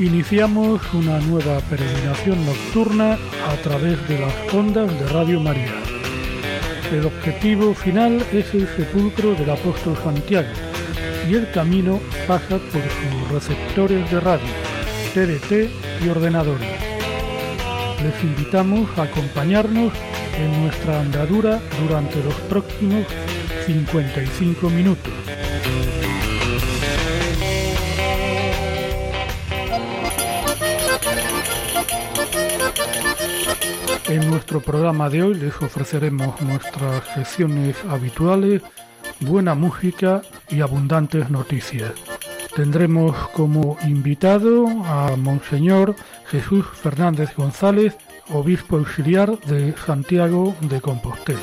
Iniciamos una nueva peregrinación nocturna a través de las ondas de Radio María. El objetivo final es el sepulcro del apóstol Santiago y el camino pasa por sus receptores de radio, TDT y ordenadores. Les invitamos a acompañarnos en nuestra andadura durante los próximos 55 minutos. Nuestro programa de hoy les ofreceremos nuestras secciones habituales, buena música y abundantes noticias. Tendremos como invitado a Monseñor Jesús Fernández González, obispo auxiliar de Santiago de Compostela.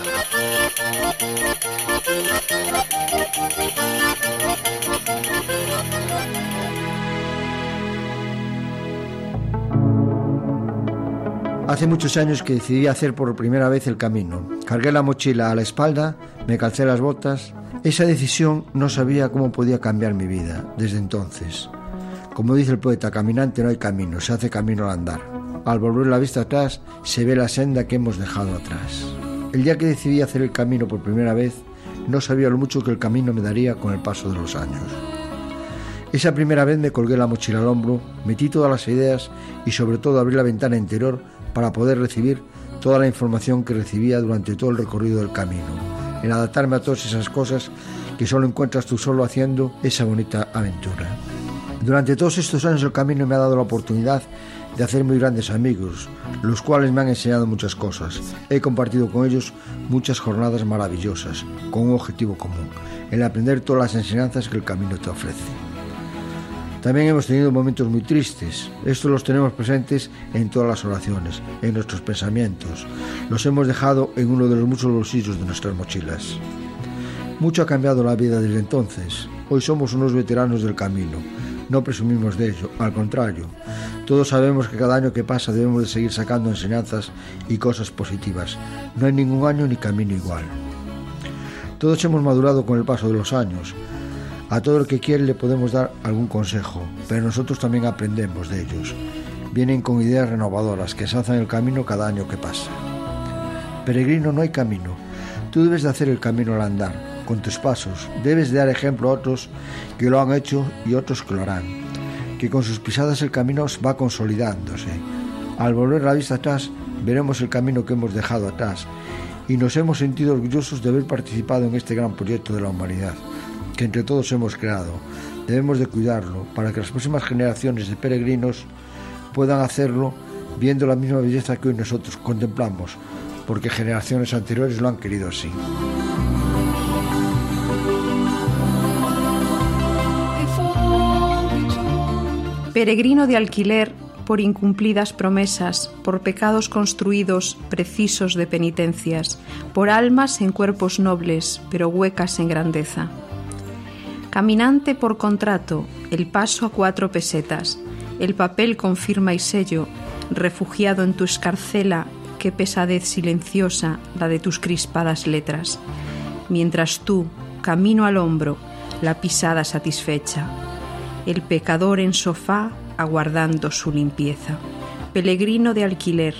Hace muchos años que decidí hacer por primera vez el camino. Cargué la mochila a la espalda, me calcé las botas. Esa decisión no sabía cómo podía cambiar mi vida desde entonces. Como dice el poeta, caminante no hay camino, se hace camino al andar. Al volver la vista atrás, se ve la senda que hemos dejado atrás. El día que decidí hacer el camino por primera vez, no sabía lo mucho que el camino me daría con el paso de los años. Esa primera vez me colgué la mochila al hombro, metí todas las ideas y sobre todo abrí la ventana interior para poder recibir toda la información que recibía durante todo el recorrido del camino, en adaptarme a todas esas cosas que solo encuentras tú solo haciendo esa bonita aventura. Durante todos estos años el camino me ha dado la oportunidad de hacer muy grandes amigos, los cuales me han enseñado muchas cosas. He compartido con ellos muchas jornadas maravillosas, con un objetivo común, el aprender todas las enseñanzas que el camino te ofrece. También hemos tenido momentos muy tristes. Estos los tenemos presentes en todas las oraciones, en nuestros pensamientos. Los hemos dejado en uno de los muchos bolsillos de nuestras mochilas. Mucho ha cambiado la vida desde entonces. Hoy somos unos veteranos del camino. No presumimos de ello, al contrario. Todos sabemos que cada año que pasa debemos de seguir sacando enseñanzas y cosas positivas. No hay ningún año ni camino igual. Todos hemos madurado con el paso de los años. A todo el que quiere le podemos dar algún consejo, pero nosotros también aprendemos de ellos. Vienen con ideas renovadoras que hacen el camino cada año que pasa. Peregrino, no hay camino. Tú debes de hacer el camino al andar, con tus pasos. Debes de dar ejemplo a otros que lo han hecho y otros que lo harán. Que con sus pisadas el camino va consolidándose. Al volver la vista atrás, veremos el camino que hemos dejado atrás y nos hemos sentido orgullosos de haber participado en este gran proyecto de la humanidad que entre todos hemos creado. Debemos de cuidarlo para que las próximas generaciones de peregrinos puedan hacerlo viendo la misma belleza que hoy nosotros contemplamos, porque generaciones anteriores lo han querido así. Peregrino de alquiler por incumplidas promesas, por pecados construidos precisos de penitencias, por almas en cuerpos nobles, pero huecas en grandeza. Caminante por contrato, el paso a cuatro pesetas, el papel con firma y sello, refugiado en tu escarcela, qué pesadez silenciosa la de tus crispadas letras, mientras tú, camino al hombro, la pisada satisfecha, el pecador en sofá aguardando su limpieza, peregrino de alquiler,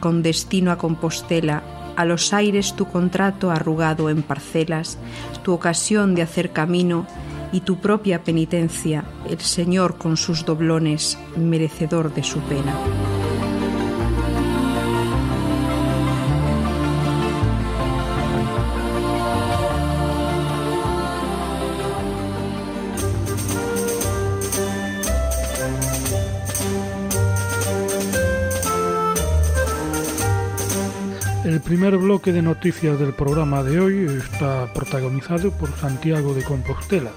con destino a Compostela, a los aires tu contrato arrugado en parcelas, tu ocasión de hacer camino, y tu propia penitencia, el Señor con sus doblones, merecedor de su pena. El primer bloque de noticias del programa de hoy está protagonizado por Santiago de Compostela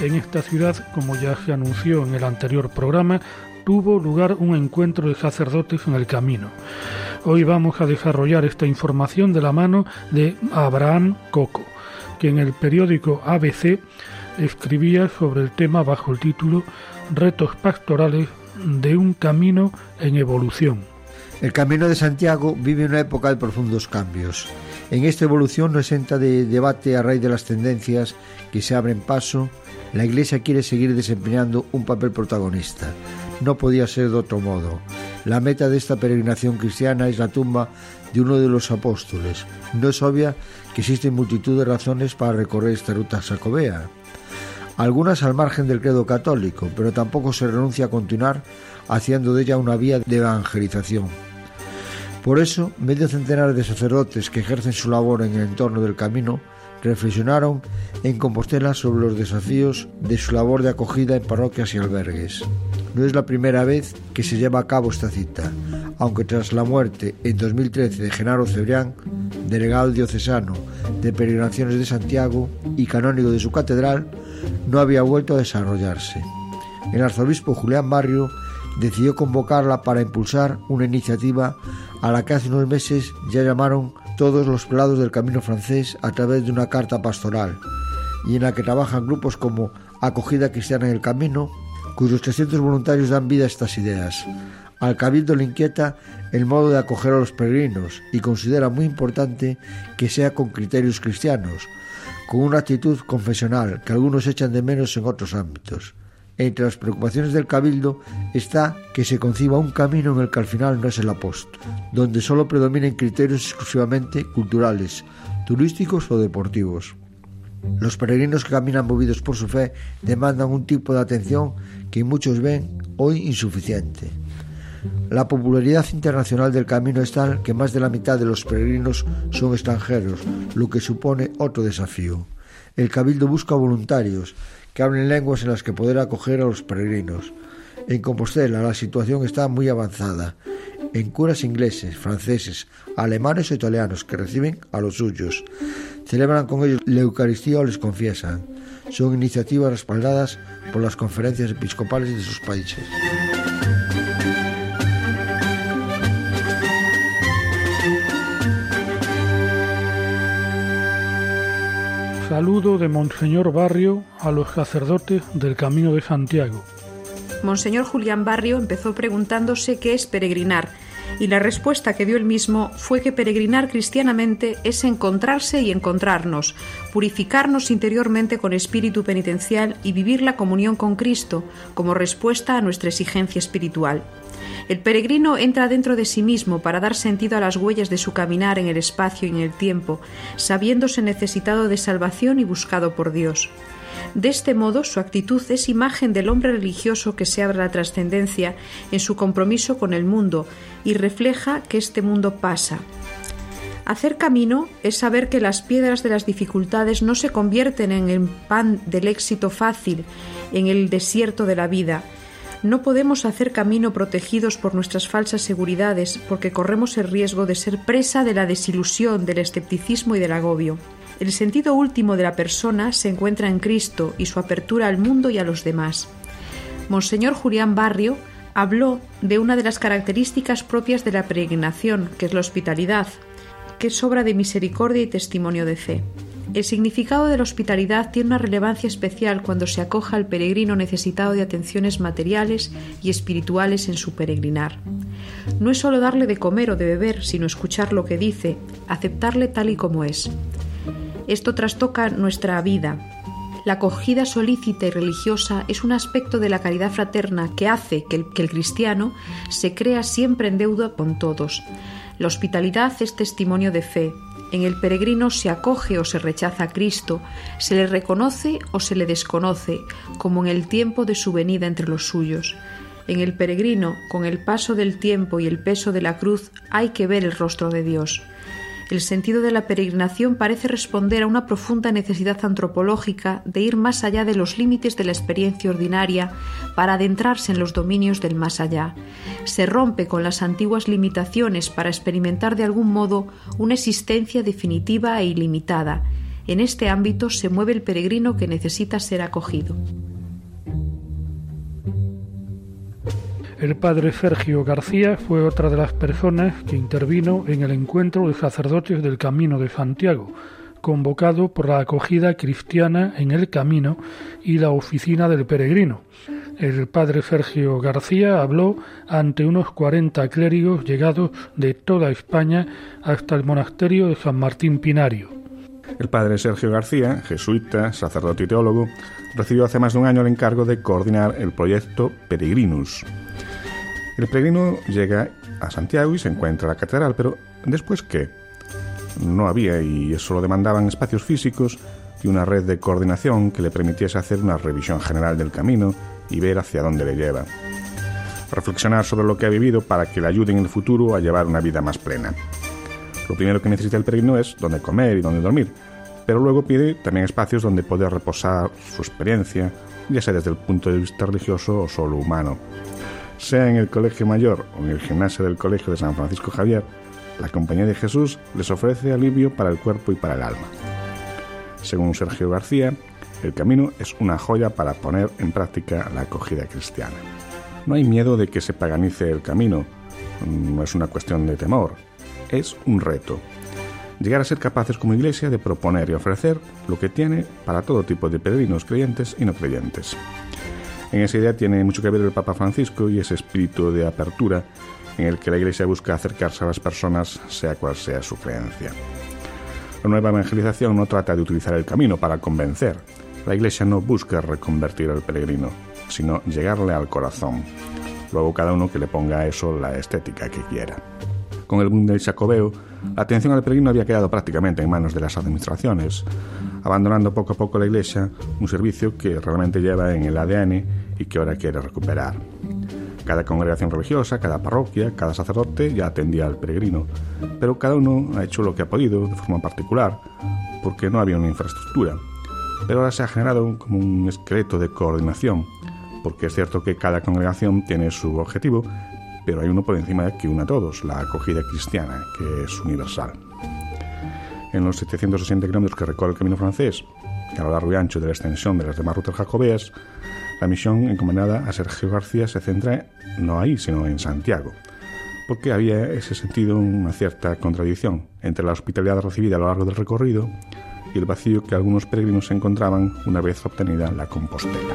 En esta ciudad, como ya se anunció en el anterior programa, tuvo lugar un encuentro de sacerdotes en el camino. Hoy vamos a desarrollar esta información de la mano de Abraham Coco, que en el periódico ABC escribía sobre el tema bajo el título Retos pastorales de un camino en evolución. El Camino de Santiago vive una época de profundos cambios. En esta evolución no exenta de debate a raíz de las tendencias que se abren paso, la Iglesia quiere seguir desempeñando un papel protagonista. No podía ser de otro modo. La meta de esta peregrinación cristiana es la tumba de uno de los apóstoles. No es obvia que existen multitud de razones para recorrer esta ruta sacobea. Algunas al margen del credo católico, pero tampoco se renuncia a continuar haciendo de ella una vía de evangelización. Por eso, medio centenar de sacerdotes que ejercen su labor en el entorno del camino reflexionaron en Compostela sobre los desafíos de su labor de acogida en parroquias y albergues. No es la primera vez que se lleva a cabo esta cita, aunque tras la muerte en 2013 de Genaro Cebrián, delegado diocesano de peregrinaciones de Santiago y canónigo de su catedral, no había vuelto a desarrollarse. El arzobispo Julián Barrio decidió convocarla para impulsar una iniciativa a la que hace unos meses ya llamaron todos los pelados del camino francés a través de una carta pastoral, y en la que trabajan grupos como Acogida Cristiana en el Camino, cuyos 300 voluntarios dan vida a estas ideas. Al Cabildo le inquieta el modo de acoger a los peregrinos y considera muy importante que sea con criterios cristianos, con una actitud confesional que algunos echan de menos en otros ámbitos. Entre las preocupaciones del Cabildo está que se conciba un camino en el que al final no es el apóstol, donde solo predominen criterios exclusivamente culturales, turísticos o deportivos. Los peregrinos que caminan movidos por su fe demandan un tipo de atención que muchos ven hoy insuficiente. La popularidad internacional del camino es tal que más de la mitad de los peregrinos son extranjeros, lo que supone otro desafío. El Cabildo busca voluntarios que hablen lenguas en las que poder acoger a los peregrinos. En Compostela la situación está muy avanzada. En curas ingleses, franceses, alemanes o italianos que reciben a los suyos. Celebran con ellos la Eucaristía o les confiesan. Son iniciativas respaldadas por las conferencias episcopales de sus países. Saludo de Monseñor Barrio a los sacerdotes del Camino de Santiago. Monseñor Julián Barrio empezó preguntándose qué es peregrinar, y la respuesta que dio él mismo fue que peregrinar cristianamente es encontrarse y encontrarnos, purificarnos interiormente con espíritu penitencial y vivir la comunión con Cristo como respuesta a nuestra exigencia espiritual. El peregrino entra dentro de sí mismo para dar sentido a las huellas de su caminar en el espacio y en el tiempo, sabiéndose necesitado de salvación y buscado por Dios. De este modo, su actitud es imagen del hombre religioso que se abre la trascendencia en su compromiso con el mundo y refleja que este mundo pasa. Hacer camino es saber que las piedras de las dificultades no se convierten en el pan del éxito fácil, en el desierto de la vida, no podemos hacer camino protegidos por nuestras falsas seguridades porque corremos el riesgo de ser presa de la desilusión, del escepticismo y del agobio. El sentido último de la persona se encuentra en Cristo y su apertura al mundo y a los demás. Monseñor Julián Barrio habló de una de las características propias de la peregrinación, que es la hospitalidad, que es obra de misericordia y testimonio de fe. El significado de la hospitalidad tiene una relevancia especial cuando se acoja al peregrino necesitado de atenciones materiales y espirituales en su peregrinar. No es solo darle de comer o de beber, sino escuchar lo que dice, aceptarle tal y como es. Esto trastoca nuestra vida. La acogida solícita y religiosa es un aspecto de la caridad fraterna que hace que el, que el cristiano se crea siempre en deuda con todos. La hospitalidad es testimonio de fe, en el peregrino se acoge o se rechaza a Cristo, se le reconoce o se le desconoce, como en el tiempo de su venida entre los suyos. En el peregrino, con el paso del tiempo y el peso de la cruz, hay que ver el rostro de Dios. El sentido de la peregrinación parece responder a una profunda necesidad antropológica de ir más allá de los límites de la experiencia ordinaria para adentrarse en los dominios del más allá. Se rompe con las antiguas limitaciones para experimentar de algún modo una existencia definitiva e ilimitada. En este ámbito se mueve el peregrino que necesita ser acogido. El padre Sergio García fue otra de las personas que intervino en el encuentro de sacerdotes del Camino de Santiago, convocado por la acogida cristiana en el Camino y la oficina del peregrino. El padre Sergio García habló ante unos 40 clérigos llegados de toda España hasta el monasterio de San Martín Pinario. El padre Sergio García, jesuita, sacerdote y teólogo, recibió hace más de un año el encargo de coordinar el proyecto Peregrinus, el peregrino llega a Santiago y se encuentra la catedral, pero ¿después qué? No había y eso lo demandaban espacios físicos y una red de coordinación que le permitiese hacer una revisión general del camino y ver hacia dónde le lleva. Reflexionar sobre lo que ha vivido para que le ayude en el futuro a llevar una vida más plena. Lo primero que necesita el peregrino es dónde comer y dónde dormir, pero luego pide también espacios donde poder reposar su experiencia, ya sea desde el punto de vista religioso o solo humano. Sea en el Colegio Mayor o en el gimnasio del Colegio de San Francisco Javier, la Compañía de Jesús les ofrece alivio para el cuerpo y para el alma. Según Sergio García, el camino es una joya para poner en práctica la acogida cristiana. No hay miedo de que se paganice el camino, no es una cuestión de temor, es un reto. Llegar a ser capaces como iglesia de proponer y ofrecer lo que tiene para todo tipo de peregrinos creyentes y no creyentes. En esa idea tiene mucho que ver el Papa Francisco y ese espíritu de apertura en el que la Iglesia busca acercarse a las personas, sea cual sea su creencia. La nueva evangelización no trata de utilizar el camino para convencer. La Iglesia no busca reconvertir al peregrino, sino llegarle al corazón. Luego cada uno que le ponga a eso la estética que quiera. Con el boom del Jacobeo, la atención al peregrino había quedado prácticamente en manos de las administraciones, abandonando poco a poco la Iglesia, un servicio que realmente lleva en el ADN y que ahora quiere recuperar. Cada congregación religiosa, cada parroquia, cada sacerdote ya atendía al peregrino, pero cada uno ha hecho lo que ha podido de forma particular, porque no había una infraestructura. Pero ahora se ha generado como un esqueleto de coordinación, porque es cierto que cada congregación tiene su objetivo, pero hay uno por encima que une a todos, la acogida cristiana, que es universal. En los 760 kilómetros que recorre el camino francés, a lo largo y ancho de la extensión de las demás rutas jacobeas, la misión encomendada a Sergio García se centra no ahí, sino en Santiago, porque había ese sentido una cierta contradicción entre la hospitalidad recibida a lo largo del recorrido y el vacío que algunos peregrinos encontraban una vez obtenida la Compostela.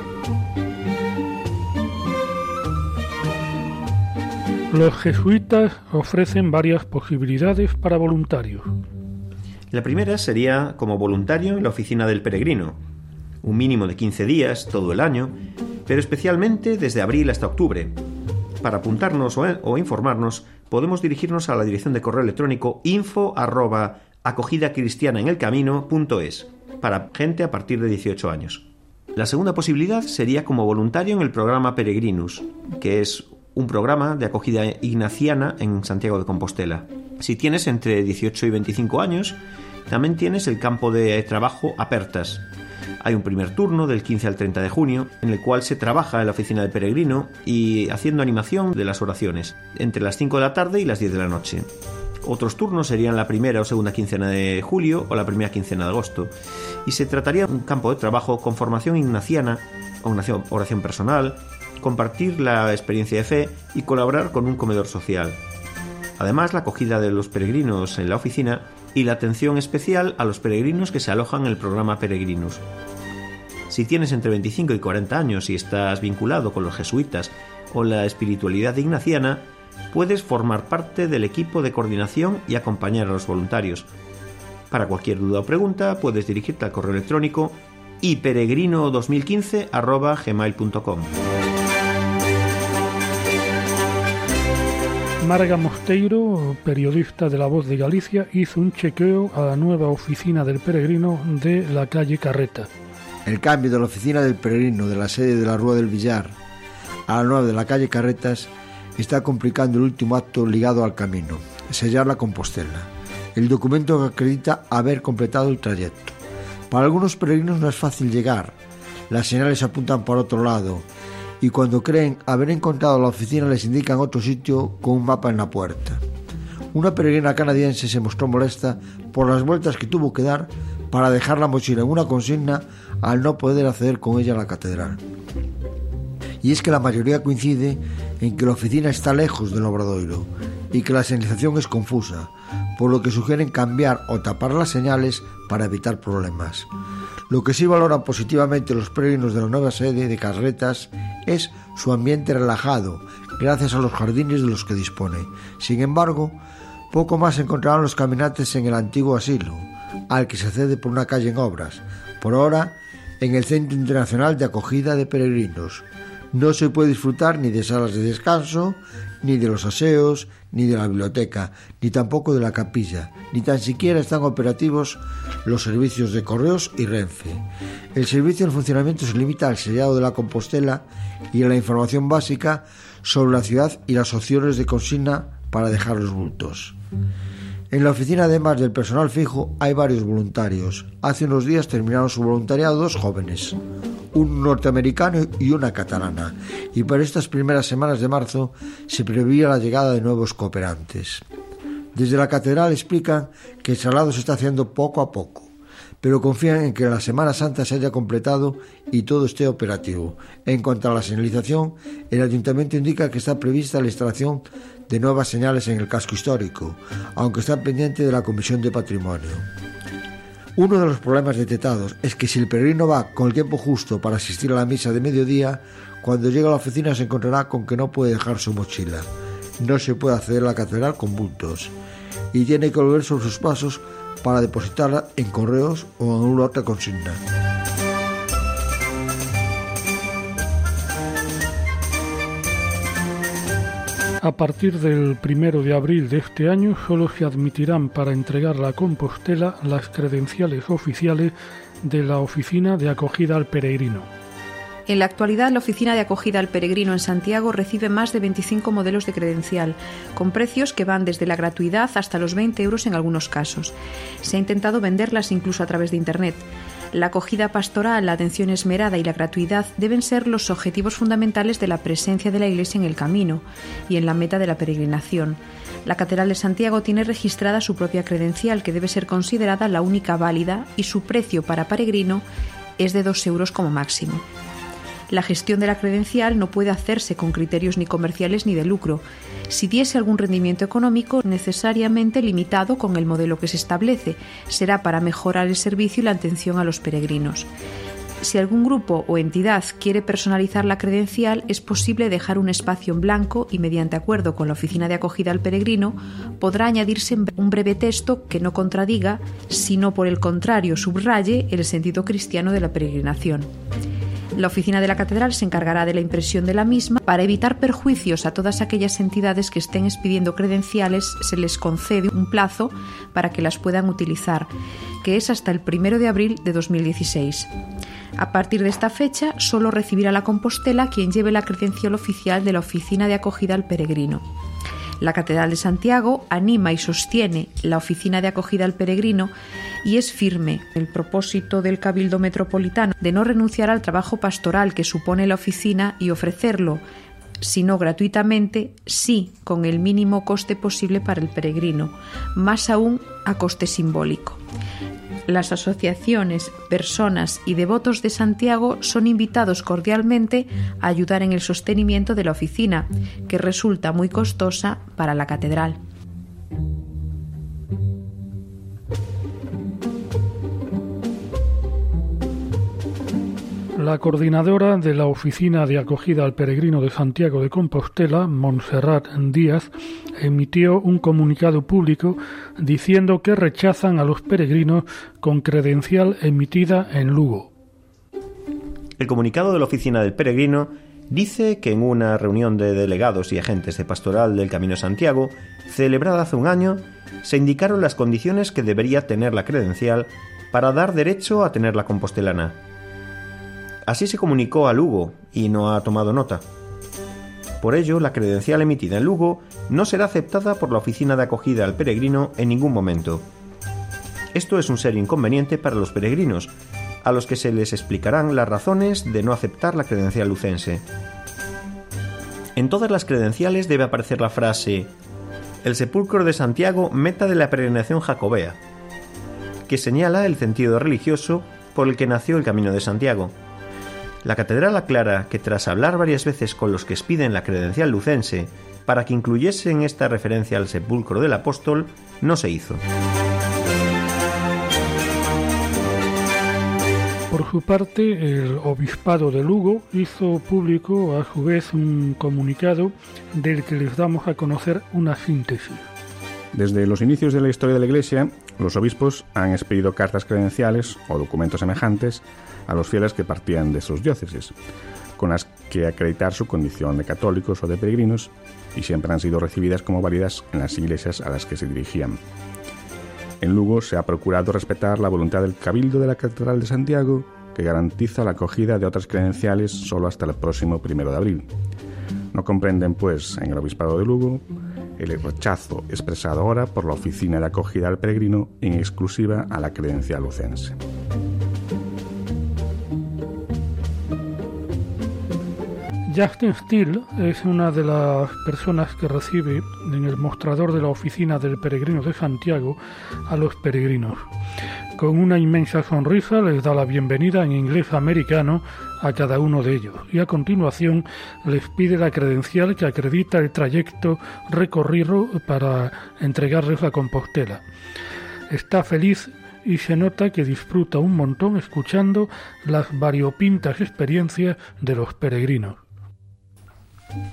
Los jesuitas ofrecen varias posibilidades para voluntarios. La primera sería como voluntario en la oficina del peregrino, un mínimo de 15 días todo el año, pero especialmente desde abril hasta octubre. Para apuntarnos o, informarnos, podemos dirigirnos a la dirección de correo electrónico info arroba para gente a partir de 18 años. La segunda posibilidad sería como voluntario en el programa Peregrinus, que es un programa de acogida ignaciana en Santiago de Compostela. Si tienes entre 18 y 25 años, también tienes el campo de trabajo Apertas. Hay un primer turno del 15 al 30 de junio, en el cual se trabaja en la oficina del peregrino y haciendo animación de las oraciones, entre las 5 de la tarde y las 10 de la noche. Otros turnos serían la primera o segunda quincena de julio o la primera quincena de agosto. Y se trataría de un campo de trabajo con formación ignaciana, oración personal, compartir la experiencia de fe y colaborar con un comedor social. Además, la acogida de los peregrinos en la oficina y la atención especial a los peregrinos que se alojan en el programa Peregrinos. Si tienes entre 25 y 40 años y estás vinculado con los jesuitas o la espiritualidad ignaciana, puedes formar parte del equipo de coordinación y acompañar a los voluntarios. Para cualquier duda o pregunta, puedes dirigirte al correo electrónico iperegrino2015.gmail.com. Marga Mosteiro, periodista de La Voz de Galicia, hizo un chequeo a la nueva oficina del peregrino de la calle Carreta. El cambio de la oficina del peregrino de la sede de la Rúa del Villar a la nueva de la calle Carretas está complicando el último acto ligado al camino, sellar la Compostela, el documento que acredita haber completado el trayecto. Para algunos peregrinos no es fácil llegar, las señales apuntan por otro lado y cuando creen haber encontrado la oficina les indican otro sitio con un mapa en la puerta. Una peregrina canadiense se mostró molesta por las vueltas que tuvo que dar para dejar la mochila en una consigna al no poder acceder con ella a la catedral. Y es que la mayoría coincide en que la oficina está lejos del obradoiro y que la señalización es confusa, por lo que sugieren cambiar o tapar las señales para evitar problemas. Lo que sí valoran positivamente los peregrinos de la nueva sede de Carretas es su ambiente relajado, gracias a los jardines de los que dispone. Sin embargo, poco más encontrarán los caminantes en el antiguo asilo, al que se accede por una calle en obras, por ahora en el Centro Internacional de Acogida de Peregrinos. No se puede disfrutar ni de salas de descanso, ni de los aseos, ni de la biblioteca, ni tampoco de la capilla, ni tan siquiera están operativos los servicios de correos y Renfe. El servicio en funcionamiento se limita al sellado de la Compostela y a la información básica sobre la ciudad y las opciones de consigna para dejar los bultos. En la oficina, además del personal fijo, hay varios voluntarios. Hace unos días terminaron su voluntariado dos jóvenes, un norteamericano y una catalana, y para estas primeras semanas de marzo se preveía la llegada de nuevos cooperantes. Desde la catedral explican que el salado se está haciendo poco a poco, pero confían en que la Semana Santa se haya completado y todo esté operativo. En cuanto a la señalización, el ayuntamiento indica que está prevista la instalación de nuevas señales en el casco histórico, aunque está pendiente de la Comisión de Patrimonio. Uno de los problemas detectados es que si el peregrino va con el tiempo justo para asistir a la misa de mediodía, cuando llega a la oficina se encontrará con que no puede dejar su mochila. No se puede acceder a la catedral con bultos y tiene que volver sobre sus pasos para depositarla en correos o en una otra consigna. A partir del primero de abril de este año solo se admitirán para entregar la Compostela las credenciales oficiales de la Oficina de Acogida al Peregrino. En la actualidad, la Oficina de Acogida al Peregrino en Santiago recibe más de 25 modelos de credencial, con precios que van desde la gratuidad hasta los 20 euros en algunos casos. Se ha intentado venderlas incluso a través de Internet. La acogida pastoral, la atención esmerada y la gratuidad deben ser los objetivos fundamentales de la presencia de la Iglesia en el camino y en la meta de la peregrinación. La Catedral de Santiago tiene registrada su propia credencial, que debe ser considerada la única válida, y su precio para peregrino es de 2 euros como máximo. La gestión de la credencial no puede hacerse con criterios ni comerciales ni de lucro. Si diese algún rendimiento económico, necesariamente limitado con el modelo que se establece, será para mejorar el servicio y la atención a los peregrinos. Si algún grupo o entidad quiere personalizar la credencial, es posible dejar un espacio en blanco y, mediante acuerdo con la oficina de acogida al peregrino, podrá añadirse un breve texto que no contradiga, sino por el contrario subraye el sentido cristiano de la peregrinación. La oficina de la catedral se encargará de la impresión de la misma. Para evitar perjuicios a todas aquellas entidades que estén expidiendo credenciales, se les concede un plazo para que las puedan utilizar, que es hasta el 1 de abril de 2016. A partir de esta fecha, solo recibirá la Compostela quien lleve la credencial oficial de la Oficina de Acogida al Peregrino. La Catedral de Santiago anima y sostiene la oficina de acogida al peregrino y es firme el propósito del Cabildo Metropolitano de no renunciar al trabajo pastoral que supone la oficina y ofrecerlo, si no gratuitamente, sí con el mínimo coste posible para el peregrino, más aún a coste simbólico las asociaciones, personas y devotos de Santiago son invitados cordialmente a ayudar en el sostenimiento de la oficina, que resulta muy costosa para la catedral. La coordinadora de la Oficina de Acogida al Peregrino de Santiago de Compostela, Montserrat Díaz, emitió un comunicado público diciendo que rechazan a los peregrinos con credencial emitida en Lugo. El comunicado de la Oficina del Peregrino dice que en una reunión de delegados y agentes de pastoral del Camino Santiago, celebrada hace un año, se indicaron las condiciones que debería tener la credencial para dar derecho a tener la compostelana. Así se comunicó a Lugo y no ha tomado nota. Por ello, la credencial emitida en Lugo no será aceptada por la oficina de acogida al peregrino en ningún momento. Esto es un serio inconveniente para los peregrinos, a los que se les explicarán las razones de no aceptar la credencial lucense. En todas las credenciales debe aparecer la frase El sepulcro de Santiago, meta de la peregrinación jacobea. que señala el sentido religioso por el que nació el Camino de Santiago. La catedral aclara que tras hablar varias veces con los que expiden la credencial lucense para que incluyesen esta referencia al sepulcro del apóstol, no se hizo. Por su parte, el Obispado de Lugo hizo público a su vez un comunicado del que les damos a conocer una síntesis. Desde los inicios de la historia de la Iglesia, los obispos han expedido cartas credenciales o documentos semejantes a los fieles que partían de sus diócesis, con las que acreditar su condición de católicos o de peregrinos, y siempre han sido recibidas como válidas en las iglesias a las que se dirigían. En Lugo se ha procurado respetar la voluntad del Cabildo de la Catedral de Santiago, que garantiza la acogida de otras credenciales solo hasta el próximo primero de abril. No comprenden, pues, en el Obispado de Lugo el rechazo expresado ahora por la Oficina de Acogida al Peregrino en exclusiva a la credencial lucense. Justin Steele es una de las personas que recibe en el mostrador de la oficina del Peregrino de Santiago a los peregrinos. Con una inmensa sonrisa les da la bienvenida en inglés americano a cada uno de ellos y a continuación les pide la credencial que acredita el trayecto recorrido para entregarles la Compostela. Está feliz y se nota que disfruta un montón escuchando las variopintas experiencias de los peregrinos.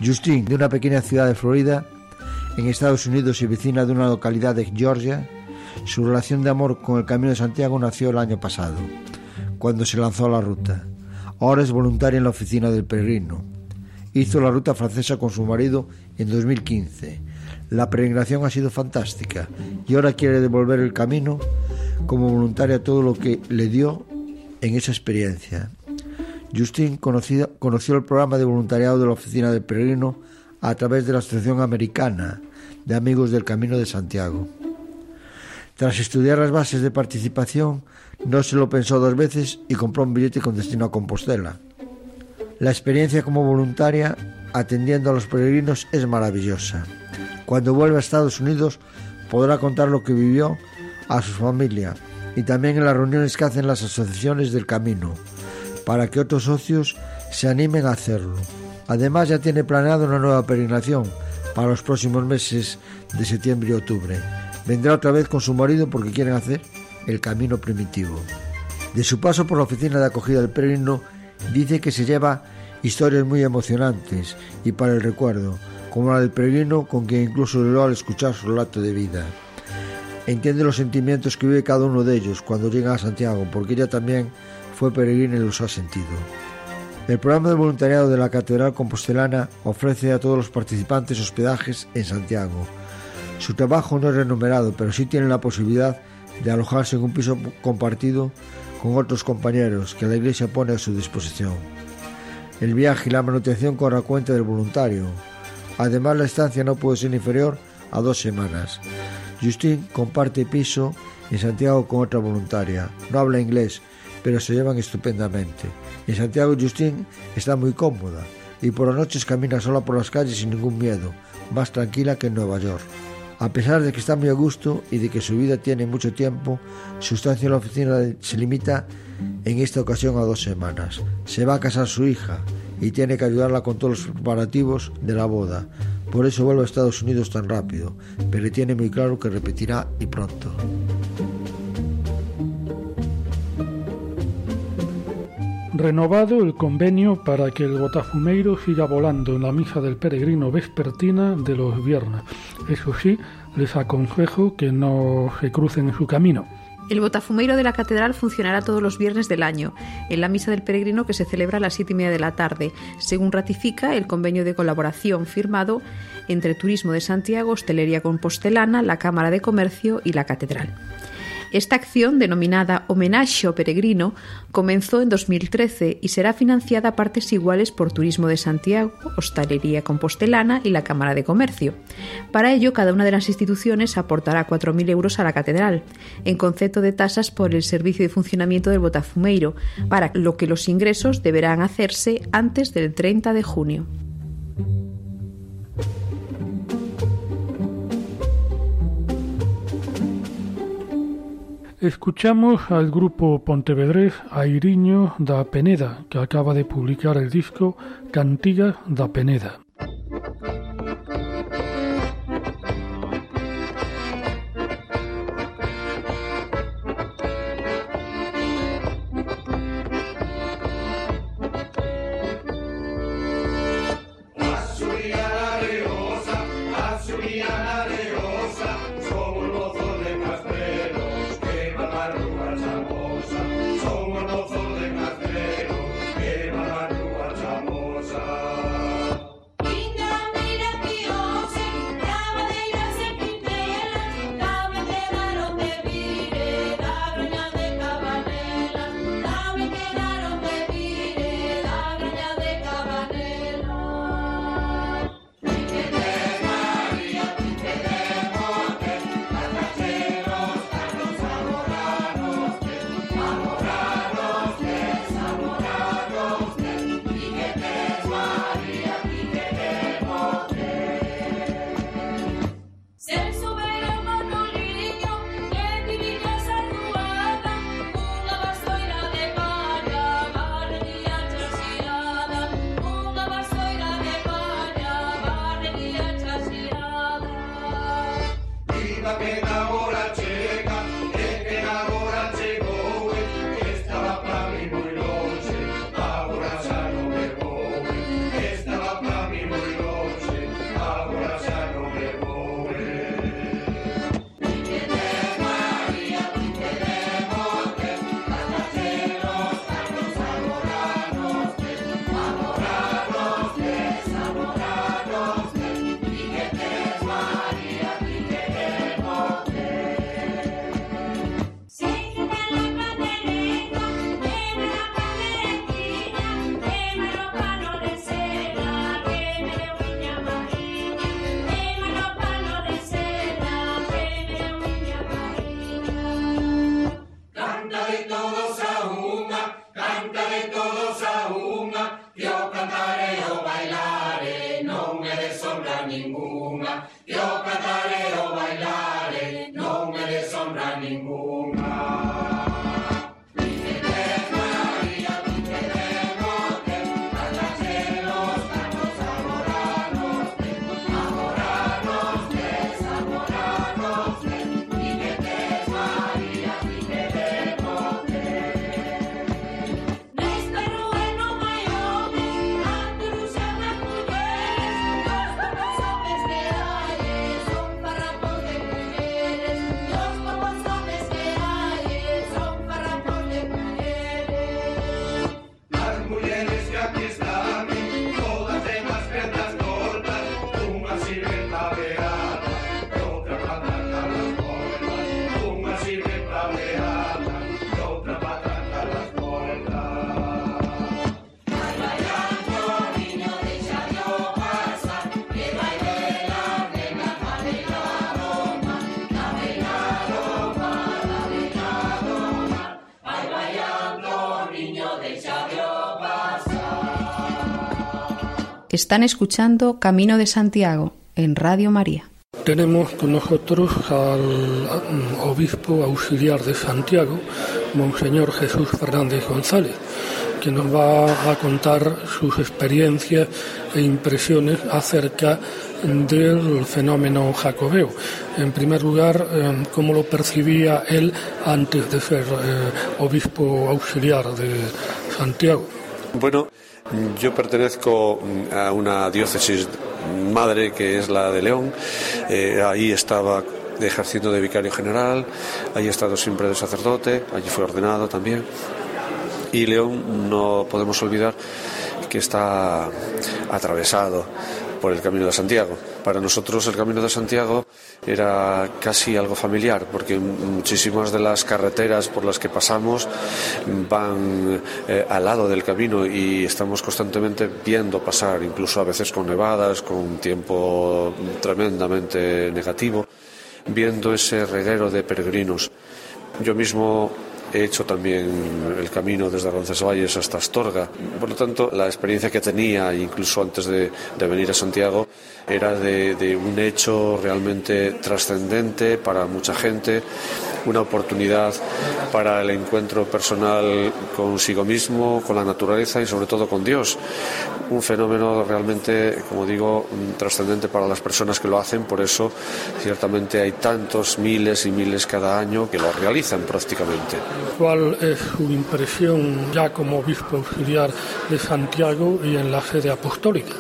Justin, de una pequeña ciudad de Florida, en Estados Unidos y vecina de una localidad de Georgia, su relación de amor con el Camino de Santiago nació el año pasado, cuando se lanzó a la ruta. Ahora es voluntaria en la oficina del peregrino. Hizo la ruta francesa con su marido en 2015. La peregrinación ha sido fantástica y ahora quiere devolver el camino como voluntaria todo lo que le dio en esa experiencia. Justin conoció el programa de voluntariado de la Oficina del Peregrino a través de la Asociación Americana de Amigos del Camino de Santiago. Tras estudiar las bases de participación, no se lo pensó dos veces y compró un billete con destino a Compostela. La experiencia como voluntaria atendiendo a los peregrinos es maravillosa. Cuando vuelva a Estados Unidos podrá contar lo que vivió a su familia y también en las reuniones que hacen las asociaciones del camino, para que otros socios se animen a hacerlo. Además ya tiene planeado una nueva peregrinación para los próximos meses de septiembre y octubre. Vendrá otra vez con su marido porque quieren hacer el camino primitivo. De su paso por la oficina de acogida del peregrino, dice que se lleva historias muy emocionantes y para el recuerdo, como la del peregrino con quien incluso lloró al escuchar su relato de vida. Entiende los sentimientos que vive cada uno de ellos cuando llega a Santiago, porque ella también fue peregrina y los ha sentido. El programa de voluntariado de la Catedral Compostelana ofrece a todos los participantes hospedajes en Santiago. Su trabajo no es remunerado, pero sí tienen la posibilidad de alojarse en un piso compartido con otros compañeros que la Iglesia pone a su disposición. El viaje y la manutención corre a cuenta del voluntario. Además, la estancia no puede ser inferior a dos semanas. Justin comparte piso en Santiago con otra voluntaria. No habla inglés, pero se llevan estupendamente. En Santiago Justin está muy cómoda y por las noches camina sola por las calles sin ningún miedo, más tranquila que en Nueva York. A pesar de que está muy a gusto y de que su vida tiene mucho tiempo, su estancia en la oficina se limita en esta ocasión a dos semanas. Se va a casar su hija y tiene que ayudarla con todos los preparativos de la boda. Por eso vuelve a Estados Unidos tan rápido, pero tiene muy claro que repetirá y pronto. Renovado el convenio para que el botafumeiro siga volando en la misa del peregrino vespertina de los viernes. Eso sí, les aconsejo que no se crucen en su camino. El botafumeiro de la catedral funcionará todos los viernes del año, en la misa del peregrino que se celebra a las siete y media de la tarde, según ratifica el convenio de colaboración firmado entre Turismo de Santiago, Hostelería Compostelana, la Cámara de Comercio y la Catedral. Esta acción, denominada Homenaje ao Peregrino, comenzó en 2013 y será financiada a partes iguales por Turismo de Santiago, Hostalería Compostelana y la Cámara de Comercio. Para ello, cada una de las instituciones aportará 4.000 euros a la catedral, en concepto de tasas por el servicio de funcionamiento del Botafumeiro, para lo que los ingresos deberán hacerse antes del 30 de junio. Escuchamos al grupo pontevedrés Airiño da Peneda, que acaba de publicar el disco Cantigas da Peneda. Están escuchando Camino de Santiago en Radio María. Tenemos con nosotros al obispo auxiliar de Santiago, Monseñor Jesús Fernández González, que nos va a contar sus experiencias e impresiones acerca del fenómeno jacobeo. En primer lugar, eh, cómo lo percibía él antes de ser eh, obispo auxiliar de Santiago. Bueno, yo pertenezco a una diócesis madre que es la de León. Eh, ahí estaba ejerciendo de vicario general, ahí he estado siempre de sacerdote, allí fue ordenado también. Y León no podemos olvidar que está atravesado por el Camino de Santiago. Para nosotros el Camino de Santiago era casi algo familiar, porque muchísimas de las carreteras por las que pasamos van eh, al lado del camino y estamos constantemente viendo pasar, incluso a veces con nevadas, con tiempo tremendamente negativo, viendo ese reguero de peregrinos. Yo mismo He hecho también el camino desde Roncesvalles hasta Astorga. Por lo tanto, la experiencia que tenía, incluso antes de, venir a Santiago, era de, un hecho realmente trascendente para mucha gente una oportunidad para el encuentro personal consigo mismo, con la naturaleza y sobre todo con Dios. Un fenómeno realmente, como digo, trascendente para las personas que lo hacen, por eso ciertamente hay tantos miles y miles cada año que lo realizan prácticamente. ¿Cuál es su impresión ya como obispo auxiliar de Santiago y en la sede apostólica?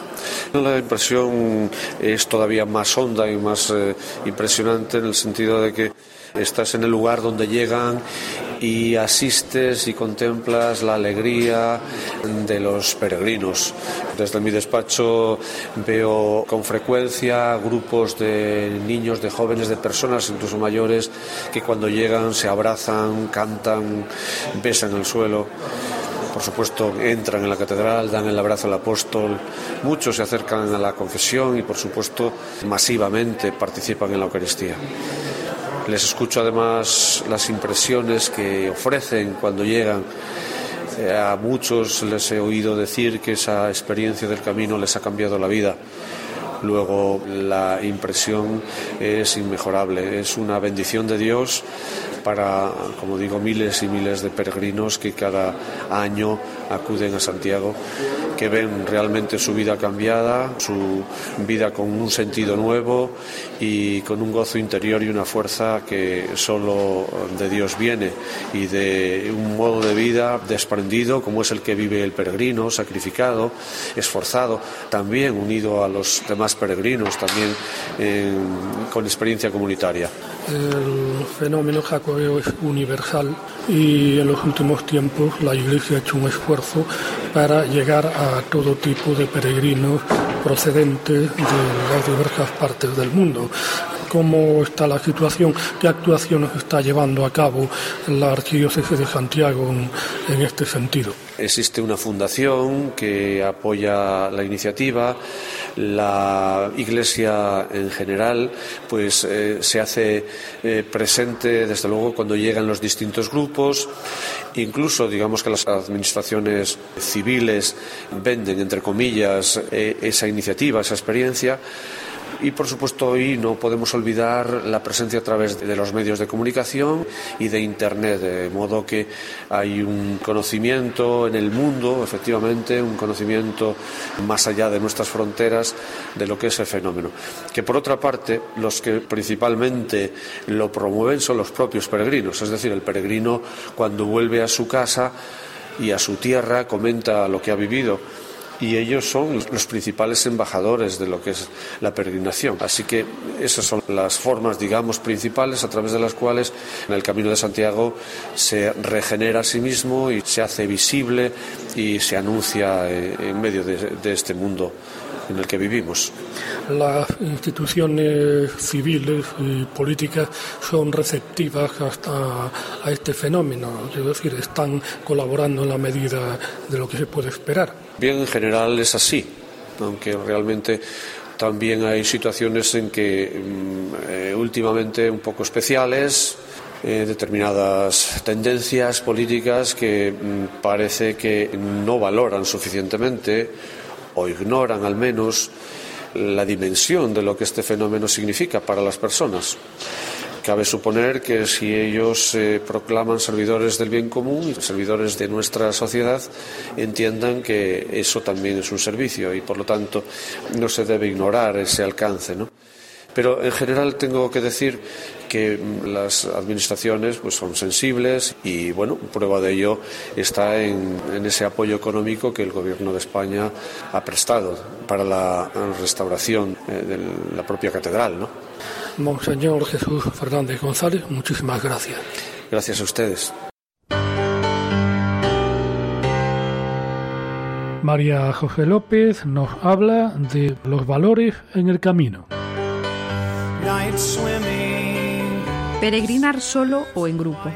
La impresión es todavía más honda y más eh, impresionante en el sentido de que estás en el lugar donde llegan y asistes y contemplas la alegría de los peregrinos. Desde mi despacho veo con frecuencia grupos de niños, de jóvenes, de personas incluso mayores que cuando llegan se abrazan, cantan, besan el suelo por supuesto, entran en la catedral, dan el abrazo al apóstol, muchos se acercan a la confesión y, por supuesto, masivamente participan en la Eucaristía. Les escucho además las impresiones que ofrecen cuando llegan. Eh, a muchos les he oído decir que esa experiencia del camino les ha cambiado la vida. Luego la impresión es inmejorable, es una bendición de Dios para, como digo, miles y miles de peregrinos que cada año acuden a Santiago, que ven realmente su vida cambiada, su vida con un sentido nuevo y con un gozo interior y una fuerza que solo de Dios viene y de un modo de vida desprendido como es el que vive el peregrino, sacrificado, esforzado, también unido a los demás peregrinos, también con experiencia comunitaria. El fenómeno jacobeo es universal y en los últimos tiempos la Iglesia ha hecho un esfuerzo para llegar a todo tipo de peregrinos procedentes de las diversas partes del mundo. ¿Cómo está la situación? ¿Qué actuaciones está llevando a cabo la Archidiócesis de Santiago en este sentido? Existe una fundación que apoya la iniciativa la Iglesia en general pues eh, se hace eh, presente desde luego cuando llegan los distintos grupos incluso digamos que las administraciones civiles venden entre comillas eh, esa iniciativa esa experiencia y por supuesto hoy no podemos olvidar la presencia a través de los medios de comunicación y de Internet, de modo que hay un conocimiento en el mundo, efectivamente, un conocimiento más allá de nuestras fronteras de lo que es el fenómeno. Que por otra parte, los que principalmente lo promueven son los propios peregrinos, es decir, el peregrino cuando vuelve a su casa y a su tierra comenta lo que ha vivido y ellos son los principales embajadores de lo que es la peregrinación. Así que esas son las formas, digamos, principales a través de las cuales en el Camino de Santiago se regenera a sí mismo y se hace visible y se anuncia eh, en medio de, este mundo en el que vivimos. Las instituciones civiles y políticas son receptivas hasta a este fenómeno, es decir, están colaborando en la medida de lo que se puede esperar. Bien, en general es así, aunque realmente también hay situaciones en que mm, eh, últimamente un poco especiales, eh, determinadas tendencias políticas que mm, parece que no valoran suficientemente o ignoran al menos la dimensión de lo que este fenómeno significa para las personas. Cabe suponer que si ellos se proclaman servidores del bien común y servidores de nuestra sociedad, entiendan que eso también es un servicio y por lo tanto no se debe ignorar ese alcance. ¿no? Pero en general tengo que decir que las administraciones pues, son sensibles y bueno, prueba de ello está en, en, ese apoyo económico que el Gobierno de España ha prestado para la restauración eh, de la propia catedral. ¿no? Monseñor Jesús Fernández González, muchísimas gracias. Gracias a ustedes. María José López nos habla de los valores en el camino. Peregrinar solo o en grupo.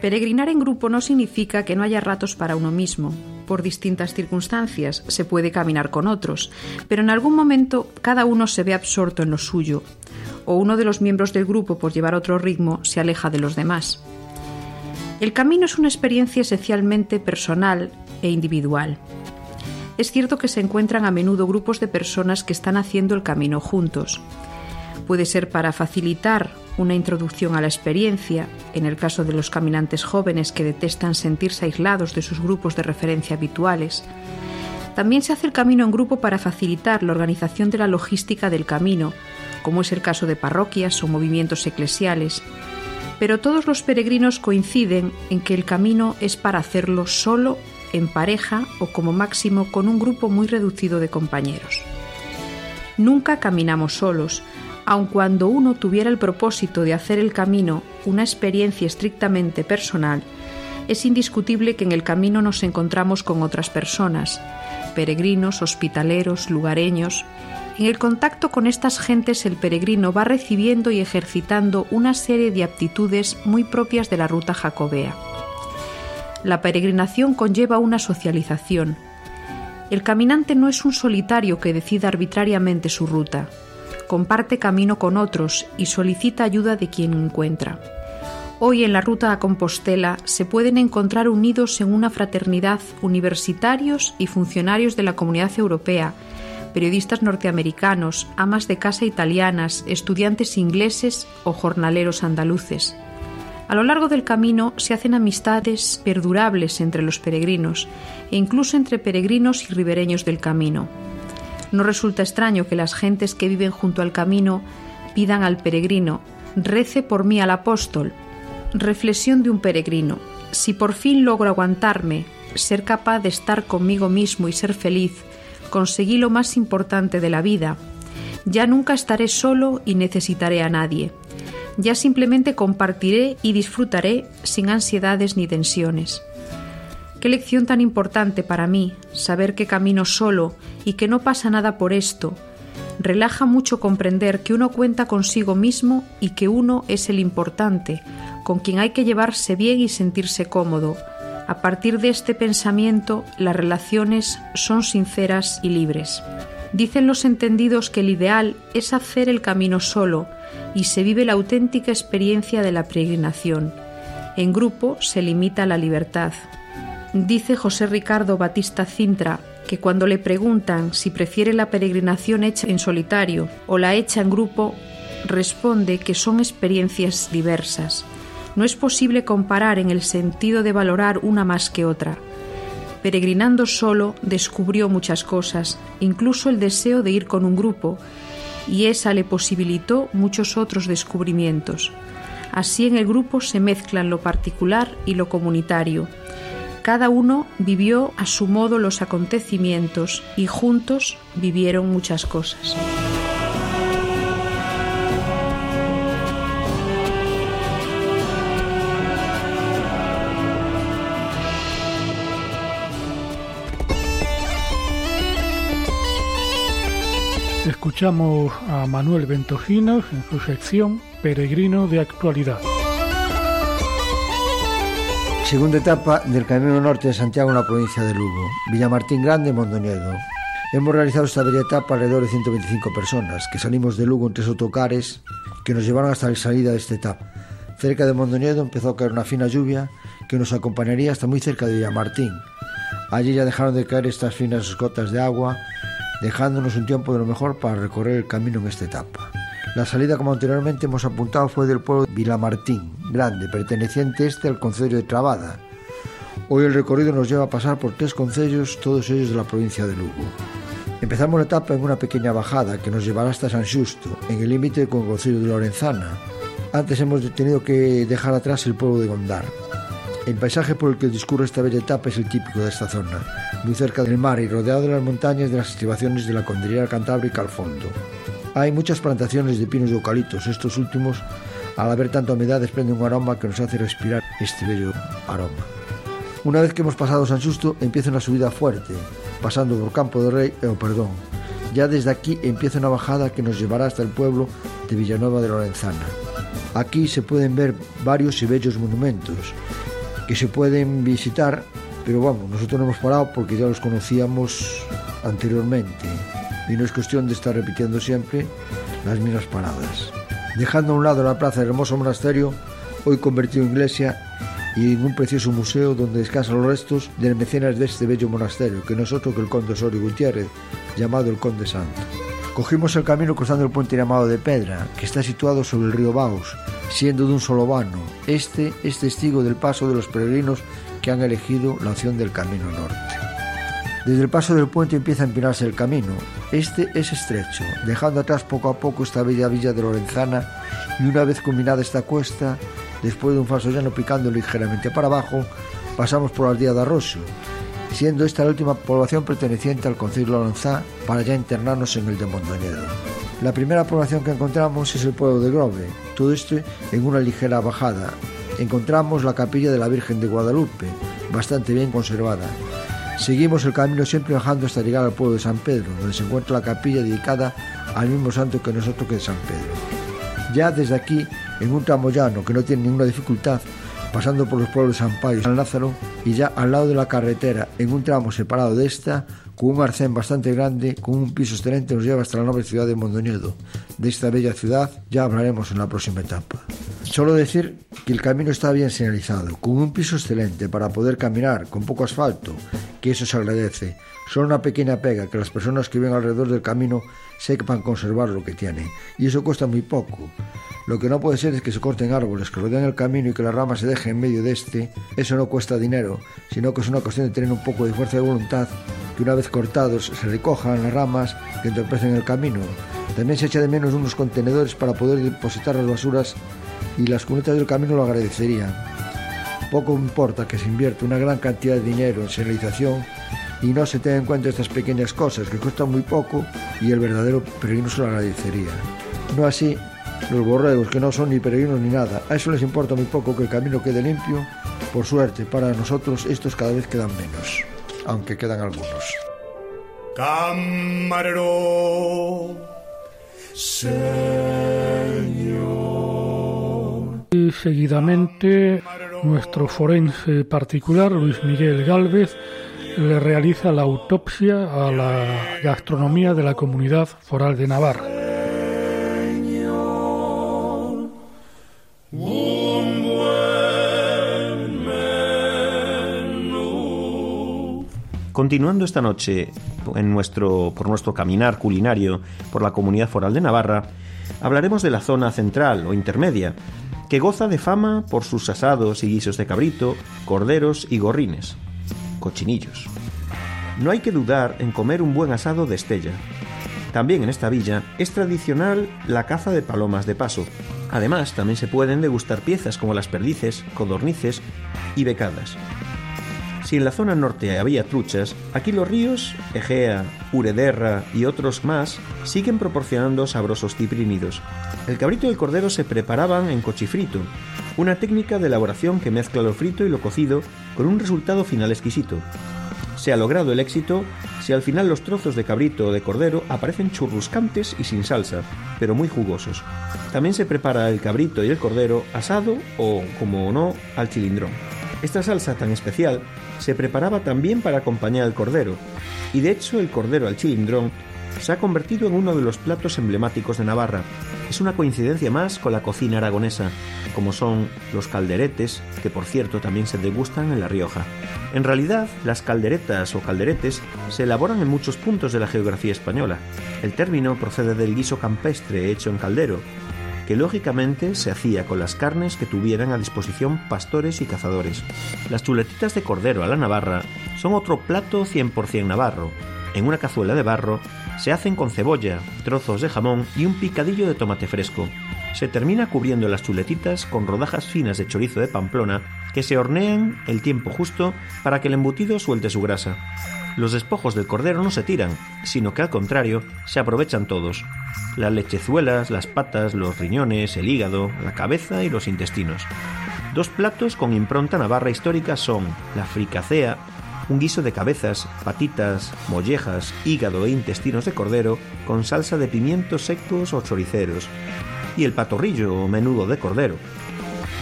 Peregrinar en grupo no significa que no haya ratos para uno mismo, por distintas circunstancias, se puede caminar con otros, pero en algún momento cada uno se ve absorto en lo suyo, o uno de los miembros del grupo, por llevar otro ritmo, se aleja de los demás. El camino es una experiencia esencialmente personal e individual. Es cierto que se encuentran a menudo grupos de personas que están haciendo el camino juntos. Puede ser para facilitar una introducción a la experiencia, en el caso de los caminantes jóvenes que detestan sentirse aislados de sus grupos de referencia habituales. También se hace el camino en grupo para facilitar la organización de la logística del camino, como es el caso de parroquias o movimientos eclesiales. Pero todos los peregrinos coinciden en que el camino es para hacerlo solo, en pareja o como máximo con un grupo muy reducido de compañeros. Nunca caminamos solos, aun cuando uno tuviera el propósito de hacer el camino una experiencia estrictamente personal, es indiscutible que en el camino nos encontramos con otras personas, peregrinos, hospitaleros, lugareños. En el contacto con estas gentes el peregrino va recibiendo y ejercitando una serie de aptitudes muy propias de la ruta jacobea. La peregrinación conlleva una socialización. El caminante no es un solitario que decida arbitrariamente su ruta, comparte camino con otros y solicita ayuda de quien encuentra. Hoy en la ruta a Compostela se pueden encontrar unidos en una fraternidad universitarios y funcionarios de la Comunidad Europea, periodistas norteamericanos, amas de casa italianas, estudiantes ingleses o jornaleros andaluces. A lo largo del camino se hacen amistades perdurables entre los peregrinos e incluso entre peregrinos y ribereños del camino. No resulta extraño que las gentes que viven junto al camino pidan al peregrino, rece por mí al apóstol. Reflexión de un peregrino. Si por fin logro aguantarme, ser capaz de estar conmigo mismo y ser feliz, conseguí lo más importante de la vida. Ya nunca estaré solo y necesitaré a nadie. Ya simplemente compartiré y disfrutaré sin ansiedades ni tensiones. Qué lección tan importante para mí, saber que camino solo y que no pasa nada por esto. Relaja mucho comprender que uno cuenta consigo mismo y que uno es el importante, con quien hay que llevarse bien y sentirse cómodo. A partir de este pensamiento, las relaciones son sinceras y libres. Dicen los entendidos que el ideal es hacer el camino solo y se vive la auténtica experiencia de la peregrinación. En grupo se limita la libertad, Dice José Ricardo Batista Cintra que cuando le preguntan si prefiere la peregrinación hecha en solitario o la hecha en grupo, responde que son experiencias diversas. No es posible comparar en el sentido de valorar una más que otra. Peregrinando solo descubrió muchas cosas, incluso el deseo de ir con un grupo, y esa le posibilitó muchos otros descubrimientos. Así en el grupo se mezclan lo particular y lo comunitario, cada uno vivió a su modo los acontecimientos y juntos vivieron muchas cosas. Escuchamos a Manuel Ventojinos en su sección Peregrino de Actualidad. Segunda etapa del Camino Norte de Santiago en la provincia de Lugo, Villamartín Grande, Mondoñedo. Hemos realizado esta bella etapa alrededor de 125 personas, que salimos de Lugo en tres autocares que nos llevaron hasta la salida de esta etapa. Cerca de Mondoñedo empezó a caer una fina lluvia que nos acompañaría hasta muy cerca de Villamartín. Allí ya dejaron de caer estas finas gotas de agua, dejándonos un tiempo de lo mejor para recorrer el camino en esta etapa. La salida, como anteriormente hemos apuntado, fue del pueblo de Vilamartín, grande, perteneciente este al concello de Trabada. Hoy el recorrido nos lleva a pasar por tres concellos, todos ellos de la provincia de Lugo. Empezamos la etapa en una pequeña bajada que nos llevará hasta San Justo, en el límite con el concello de Lorenzana. Antes hemos tenido que dejar atrás el pueblo de Gondar. El paisaje por el que discurre esta bella etapa es el típico de esta zona, muy cerca del mar y rodeado de las montañas de las estribaciones de la cordillera cantábrica al fondo. Hay muchas plantaciones de pinos y eucaliptos. Estos últimos, al haber tanta humedad, desprenden un aroma que nos hace respirar este bello aroma. Una vez que hemos pasado San Justo, empieza una subida fuerte, pasando por Campo de Rey, o eh, perdón. Ya desde aquí empieza una bajada que nos llevará hasta el pueblo de Villanueva de Lorenzana. Aquí se pueden ver varios y bellos monumentos que se pueden visitar, pero vamos, nosotros no hemos parado porque ya los conocíamos anteriormente y no es cuestión de estar repitiendo siempre las mismas paradas. Dejando a un lado la plaza del hermoso monasterio, hoy convertido en iglesia y en un precioso museo donde descansan los restos del mecenas de este bello monasterio, que no es otro que el conde Osorio Gutiérrez, llamado el Conde Santo. Cogimos el camino cruzando el puente llamado de Pedra, que está situado sobre el río Baus, siendo de un solo vano. Este es testigo del paso de los peregrinos que han elegido la opción del Camino Norte. Desde el paso del puente empieza a empinarse el camino. Este es estrecho, dejando atrás poco a poco esta bella villa de Lorenzana y una vez combinada esta cuesta, después de un falso llano picando ligeramente para abajo, pasamos por la aldea de Arroso, siendo esta la última población perteneciente al Concilio de para ya internarnos en el de Mondoñedo. La primera población que encontramos es el pueblo de Grove, todo esto en una ligera bajada. Encontramos la capilla de la Virgen de Guadalupe, bastante bien conservada. Seguimos el camino siempre bajando hasta llegar al pueblo de San Pedro, donde se encuentra la capilla dedicada al mismo santo que nosotros que es San Pedro. Ya desde aquí, en un tramo llano que no tiene ninguna dificultad, pasando por los pueblos de San Pablo y San Lázaro, y ya al lado de la carretera, en un tramo separado de esta, con un arcén bastante grande, con un piso excelente, nos lleva hasta la noble ciudad de Mondoñedo. De esta bella ciudad ya hablaremos en la próxima etapa. Solo decir que el camino está bien señalizado, con un piso excelente para poder caminar, con poco asfalto, que eso se agradece. Solo una pequeña pega, que las personas que viven alrededor del camino sepan conservar lo que tienen. Y eso cuesta muy poco. Lo que no puede ser es que se corten árboles, que rodean el camino y que las ramas se dejen en medio de este. Eso no cuesta dinero, sino que es una cuestión de tener un poco de fuerza de voluntad, que una vez cortados se recojan las ramas que entorpecen el camino. También se echa de menos unos contenedores para poder depositar las basuras y las cunetas del camino lo agradecerían. Poco importa que se invierta una gran cantidad de dinero en señalización y no se tenga en cuenta estas pequeñas cosas que cuestan muy poco y el verdadero peregrino se lo agradecería. No así los borregos que no son ni peregrinos ni nada. A eso les importa muy poco que el camino quede limpio. Por suerte, para nosotros estos cada vez quedan menos, aunque quedan algunos. Camarero, Señor. Seguidamente, nuestro forense particular, Luis Miguel Gálvez, le realiza la autopsia a la gastronomía de la comunidad foral de Navarra. Continuando esta noche en nuestro, por nuestro caminar culinario por la comunidad foral de Navarra, hablaremos de la zona central o intermedia, que goza de fama por sus asados y guisos de cabrito, corderos y gorrines, cochinillos. No hay que dudar en comer un buen asado de estella. También en esta villa es tradicional la caza de palomas de paso. Además, también se pueden degustar piezas como las perdices, codornices y becadas. Si en la zona norte había truchas, aquí los ríos, Egea, Urederra y otros más, siguen proporcionando sabrosos ciprinidos. El cabrito y el cordero se preparaban en cochifrito, una técnica de elaboración que mezcla lo frito y lo cocido con un resultado final exquisito. Se ha logrado el éxito si al final los trozos de cabrito o de cordero aparecen churruscantes y sin salsa, pero muy jugosos. También se prepara el cabrito y el cordero asado o, como no, al chilindrón. Esta salsa tan especial se preparaba también para acompañar al cordero, y de hecho el cordero al chilindrón se ha convertido en uno de los platos emblemáticos de Navarra. Es una coincidencia más con la cocina aragonesa, como son los calderetes, que por cierto también se degustan en La Rioja. En realidad, las calderetas o calderetes se elaboran en muchos puntos de la geografía española. El término procede del guiso campestre hecho en caldero, que lógicamente se hacía con las carnes que tuvieran a disposición pastores y cazadores. Las chuletitas de cordero a la navarra son otro plato 100% navarro. En una cazuela de barro se hacen con cebolla, trozos de jamón y un picadillo de tomate fresco. Se termina cubriendo las chuletitas con rodajas finas de chorizo de Pamplona que se hornean el tiempo justo para que el embutido suelte su grasa. Los despojos del cordero no se tiran, sino que al contrario, se aprovechan todos. Las lechezuelas, las patas, los riñones, el hígado, la cabeza y los intestinos. Dos platos con impronta navarra histórica son la fricacea, un guiso de cabezas, patitas, mollejas, hígado e intestinos de cordero con salsa de pimientos secos o choriceros, y el patorrillo o menudo de cordero,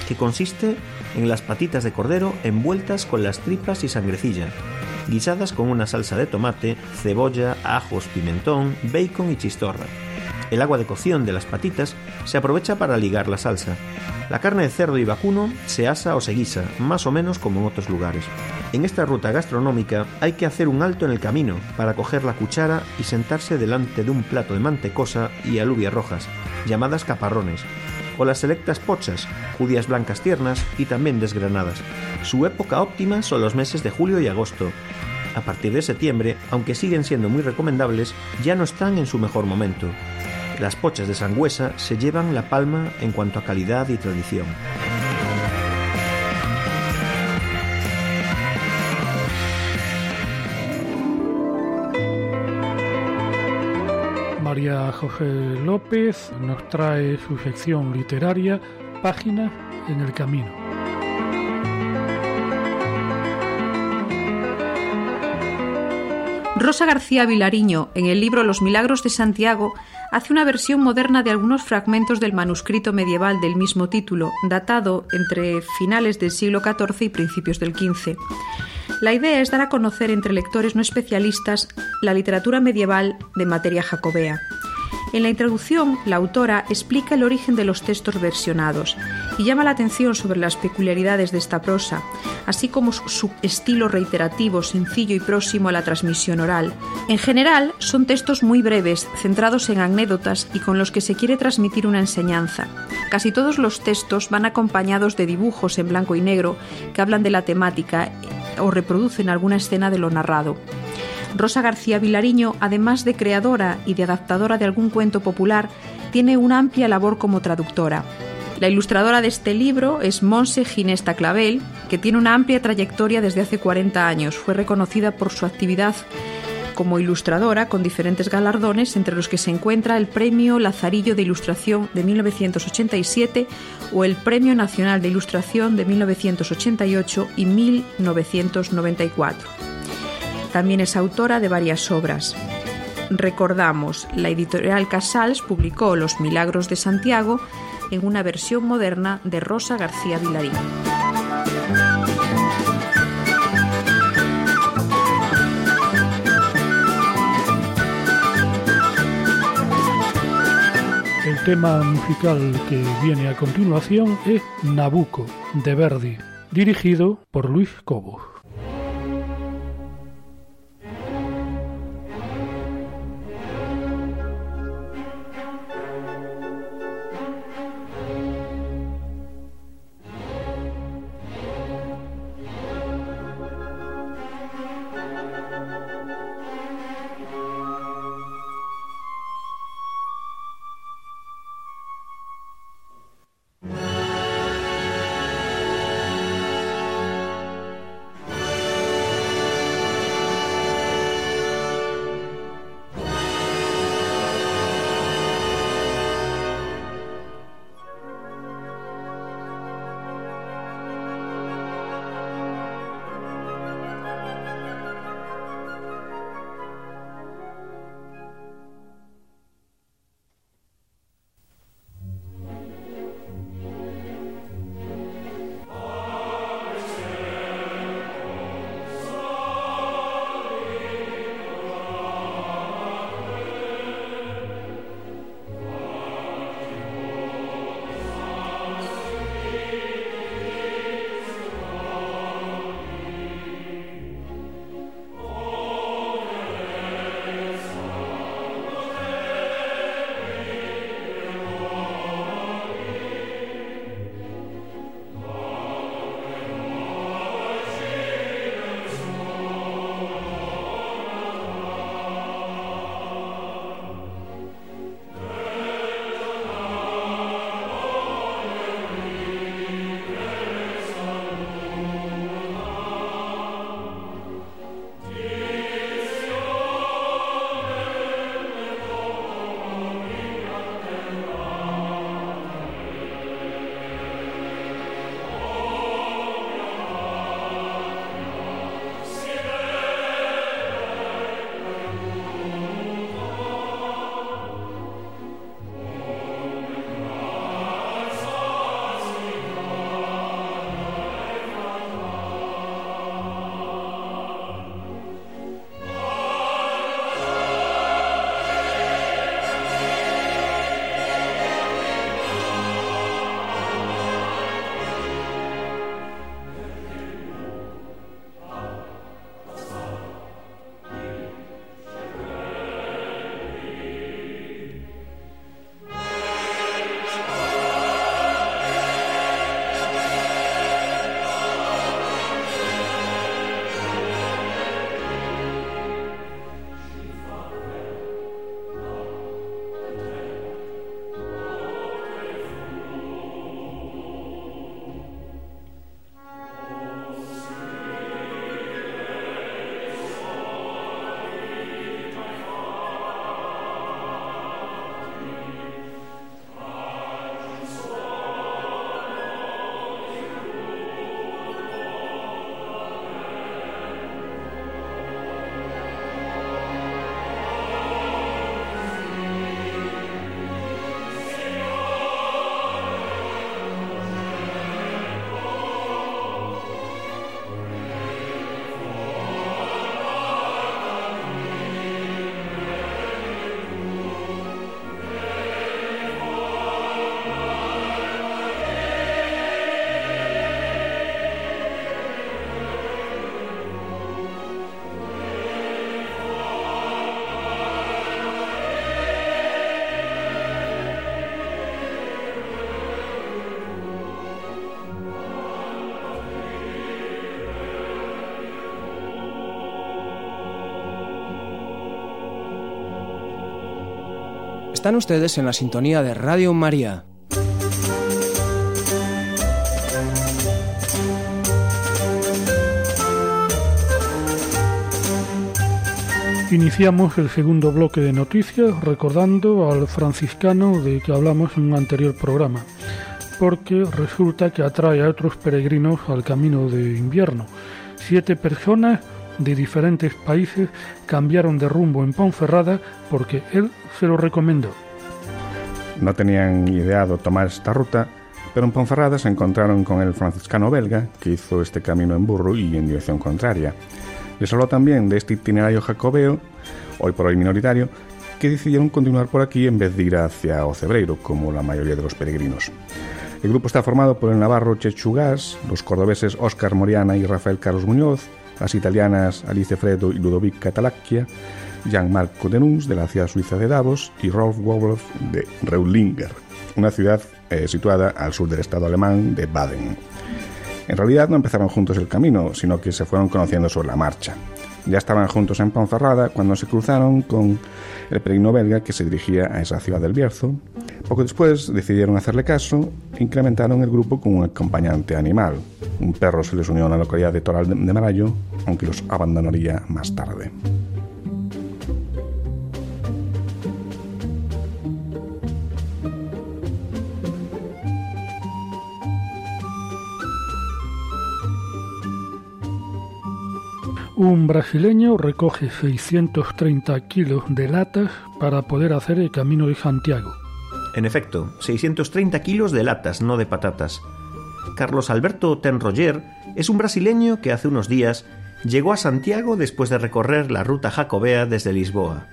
que consiste en las patitas de cordero envueltas con las tripas y sangrecilla, guisadas con una salsa de tomate, cebolla, ajos, pimentón, bacon y chistorra. El agua de cocción de las patitas se aprovecha para ligar la salsa. La carne de cerdo y vacuno se asa o se guisa, más o menos como en otros lugares. En esta ruta gastronómica hay que hacer un alto en el camino para coger la cuchara y sentarse delante de un plato de mantecosa y alubias rojas, llamadas caparrones, o las selectas pochas, judías blancas tiernas y también desgranadas. Su época óptima son los meses de julio y agosto, a partir de septiembre, aunque siguen siendo muy recomendables, ya no están en su mejor momento. Las pochas de Sangüesa se llevan la palma en cuanto a calidad y tradición. María José López nos trae su sección literaria Páginas en el Camino. Rosa García Vilariño, en el libro Los Milagros de Santiago, hace una versión moderna de algunos fragmentos del manuscrito medieval del mismo título, datado entre finales del siglo XIV y principios del XV. La idea es dar a conocer entre lectores no especialistas la literatura medieval de materia jacobea. En la introducción, la autora explica el origen de los textos versionados y llama la atención sobre las peculiaridades de esta prosa, así como su estilo reiterativo, sencillo y próximo a la transmisión oral. En general, son textos muy breves, centrados en anécdotas y con los que se quiere transmitir una enseñanza. Casi todos los textos van acompañados de dibujos en blanco y negro que hablan de la temática o reproducen alguna escena de lo narrado. Rosa García Vilariño, además de creadora y de adaptadora de algún cuento popular, tiene una amplia labor como traductora. La ilustradora de este libro es Monse Ginesta Clavel, que tiene una amplia trayectoria desde hace 40 años. Fue reconocida por su actividad como ilustradora con diferentes galardones, entre los que se encuentra el Premio Lazarillo de Ilustración de 1987 o el Premio Nacional de Ilustración de 1988 y 1994. También es autora de varias obras. Recordamos, la editorial Casals publicó Los Milagros de Santiago en una versión moderna de Rosa García Vilarín. El tema musical que viene a continuación es Nabucco de Verdi, dirigido por Luis Cobos. Están ustedes en la sintonía de Radio María. Iniciamos el segundo bloque de noticias recordando al franciscano de que hablamos en un anterior programa, porque resulta que atrae a otros peregrinos al camino de invierno. Siete personas de diferentes países cambiaron de rumbo en Ponferrada porque él se lo recomendó. No tenían ideado tomar esta ruta, pero en Ponferrada se encontraron con el franciscano belga que hizo este camino en burro y en dirección contraria. Les habló también de este itinerario jacobeo, hoy por hoy minoritario, que decidieron continuar por aquí en vez de ir hacia Ocebreiro, como la mayoría de los peregrinos. El grupo está formado por el navarro Chechu los cordobeses Óscar Moriana y Rafael Carlos Muñoz, las italianas Alice Fredo y Ludovic Catalacchia, Jean-Marc Denuns de la ciudad suiza de Davos y Rolf Wobloff de Reulinger, una ciudad eh, situada al sur del estado alemán de Baden. En realidad no empezaron juntos el camino, sino que se fueron conociendo sobre la marcha. Ya estaban juntos en Ponferrada cuando se cruzaron con el peregrino belga que se dirigía a esa ciudad del Bierzo. Poco después decidieron hacerle caso e incrementaron el grupo con un acompañante animal. Un perro se les unió a la localidad de Toral de Marayo, aunque los abandonaría más tarde. Un brasileño recoge 630 kilos de latas para poder hacer el Camino de Santiago. En efecto, 630 kilos de latas, no de patatas. Carlos Alberto Tenroger es un brasileño que hace unos días llegó a Santiago después de recorrer la ruta jacobea desde Lisboa.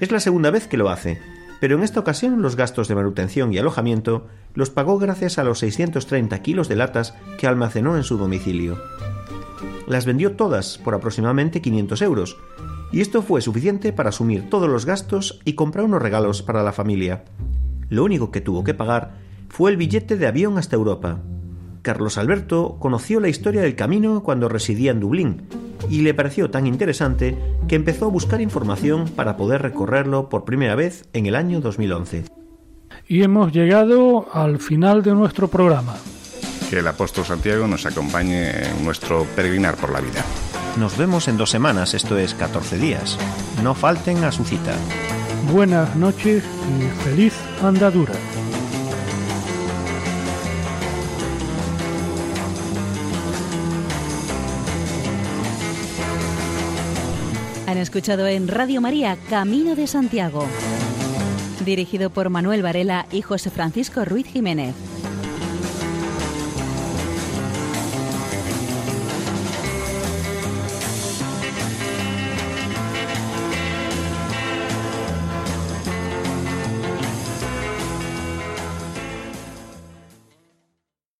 Es la segunda vez que lo hace, pero en esta ocasión los gastos de manutención y alojamiento los pagó gracias a los 630 kilos de latas que almacenó en su domicilio las vendió todas por aproximadamente 500 euros, y esto fue suficiente para asumir todos los gastos y comprar unos regalos para la familia. Lo único que tuvo que pagar fue el billete de avión hasta Europa. Carlos Alberto conoció la historia del camino cuando residía en Dublín y le pareció tan interesante que empezó a buscar información para poder recorrerlo por primera vez en el año 2011. Y hemos llegado al final de nuestro programa que el apóstol Santiago nos acompañe en nuestro peregrinar por la vida. Nos vemos en dos semanas, esto es 14 días. No falten a su cita. Buenas noches y feliz andadura. Han escuchado en Radio María Camino de Santiago, dirigido por Manuel Varela y José Francisco Ruiz Jiménez.